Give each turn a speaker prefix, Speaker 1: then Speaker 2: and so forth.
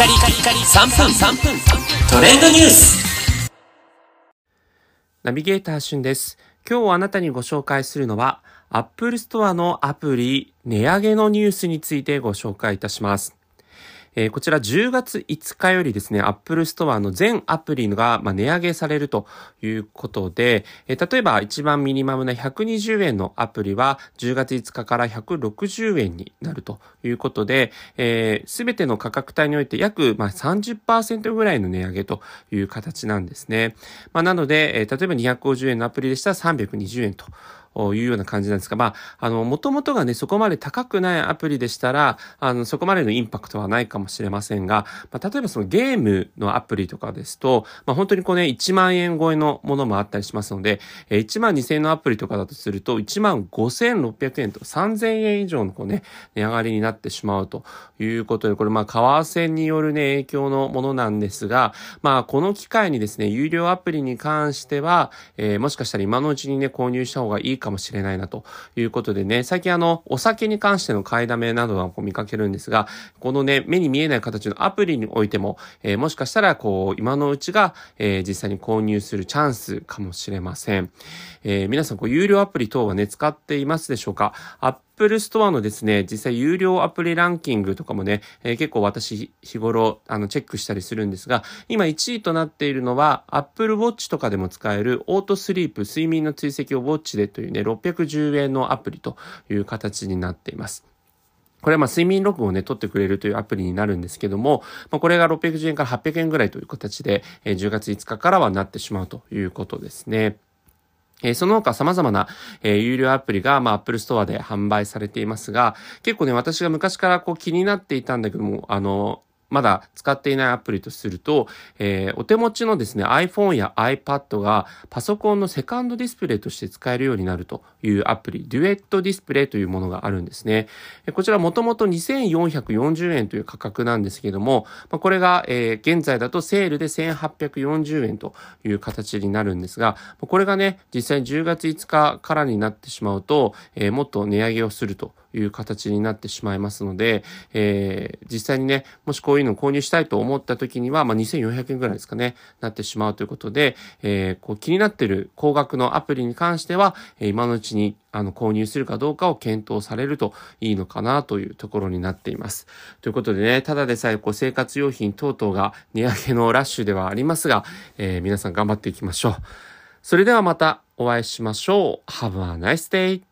Speaker 1: カリカリカリ3分3分トレンドニュース
Speaker 2: ナビゲーターしゅんです。今日あなたにご紹介するのは Apple Store のアプリ値上げのニュースについてご紹介いたします。えー、こちら10月5日よりですね、Apple Store の全アプリが、まあ、値上げされるということで、えー、例えば一番ミニマムな120円のアプリは10月5日から160円になるということで、す、えー、べ、ての価格帯において約、まあ、30%ぐらいの値上げという形なんですね。まあ、なので、えー、例えば250円のアプリでしたら320円と。いうような感じなんですが、まあ、あの、もともとがね、そこまで高くないアプリでしたら、あの、そこまでのインパクトはないかもしれませんが、まあ、例えばそのゲームのアプリとかですと、まあ、本当にこうね、1万円超えのものもあったりしますので、1万2000円のアプリとかだとすると、1万5600円と3000円以上のこうね、値上がりになってしまうということで、これまあ、為替によるね、影響のものなんですが、まあ、この機会にですね、有料アプリに関しては、えー、もしかしたら今のうちにね、購入した方がいいかもしれないなということでね、最近あの、お酒に関しての買いだめなどはこう見かけるんですが、このね、目に見えない形のアプリにおいても、えー、もしかしたらこう、今のうちが、えー、実際に購入するチャンスかもしれません。えー、皆さんこう、有料アプリ等はね、使っていますでしょうか？Apple Store のですね、実際有料アプリランキングとかもね、えー、結構私日頃あのチェックしたりするんですが、今1位となっているのは Apple Watch とかでも使えるオートスリープ睡眠の追跡をウォッチでというね、610円のアプリという形になっています。これはまあ睡眠録をね、取ってくれるというアプリになるんですけども、まあ、これが610円から800円ぐらいという形で、えー、10月5日からはなってしまうということですね。え、その他様々な、え、有料アプリが、まあ、Apple Store で販売されていますが、結構ね、私が昔からこう気になっていたんだけども、あの、まだ使っていないアプリとすると、えー、お手持ちのですね、iPhone や iPad がパソコンのセカンドディスプレイとして使えるようになるというアプリ、デュエットディスプレイというものがあるんですね。こちらもともと2440円という価格なんですけども、これが、えー、現在だとセールで1840円という形になるんですが、これがね、実際10月5日からになってしまうと、えー、もっと値上げをするという形になってしまいますので、えー、実際にね、もしこういうのを購入したいと思った時には、まあ、2400円ぐらいですかね、なってしまうということで、えー、こう気になっている高額のアプリに関しては、え今のうちにあの購入するかどうかを検討されるといいのかなというところになっています。ということでね、ただでさえこう生活用品等々が値上げのラッシュではありますが、えー、皆さん頑張っていきましょう。それではまたお会いしましょう。Have a nice day!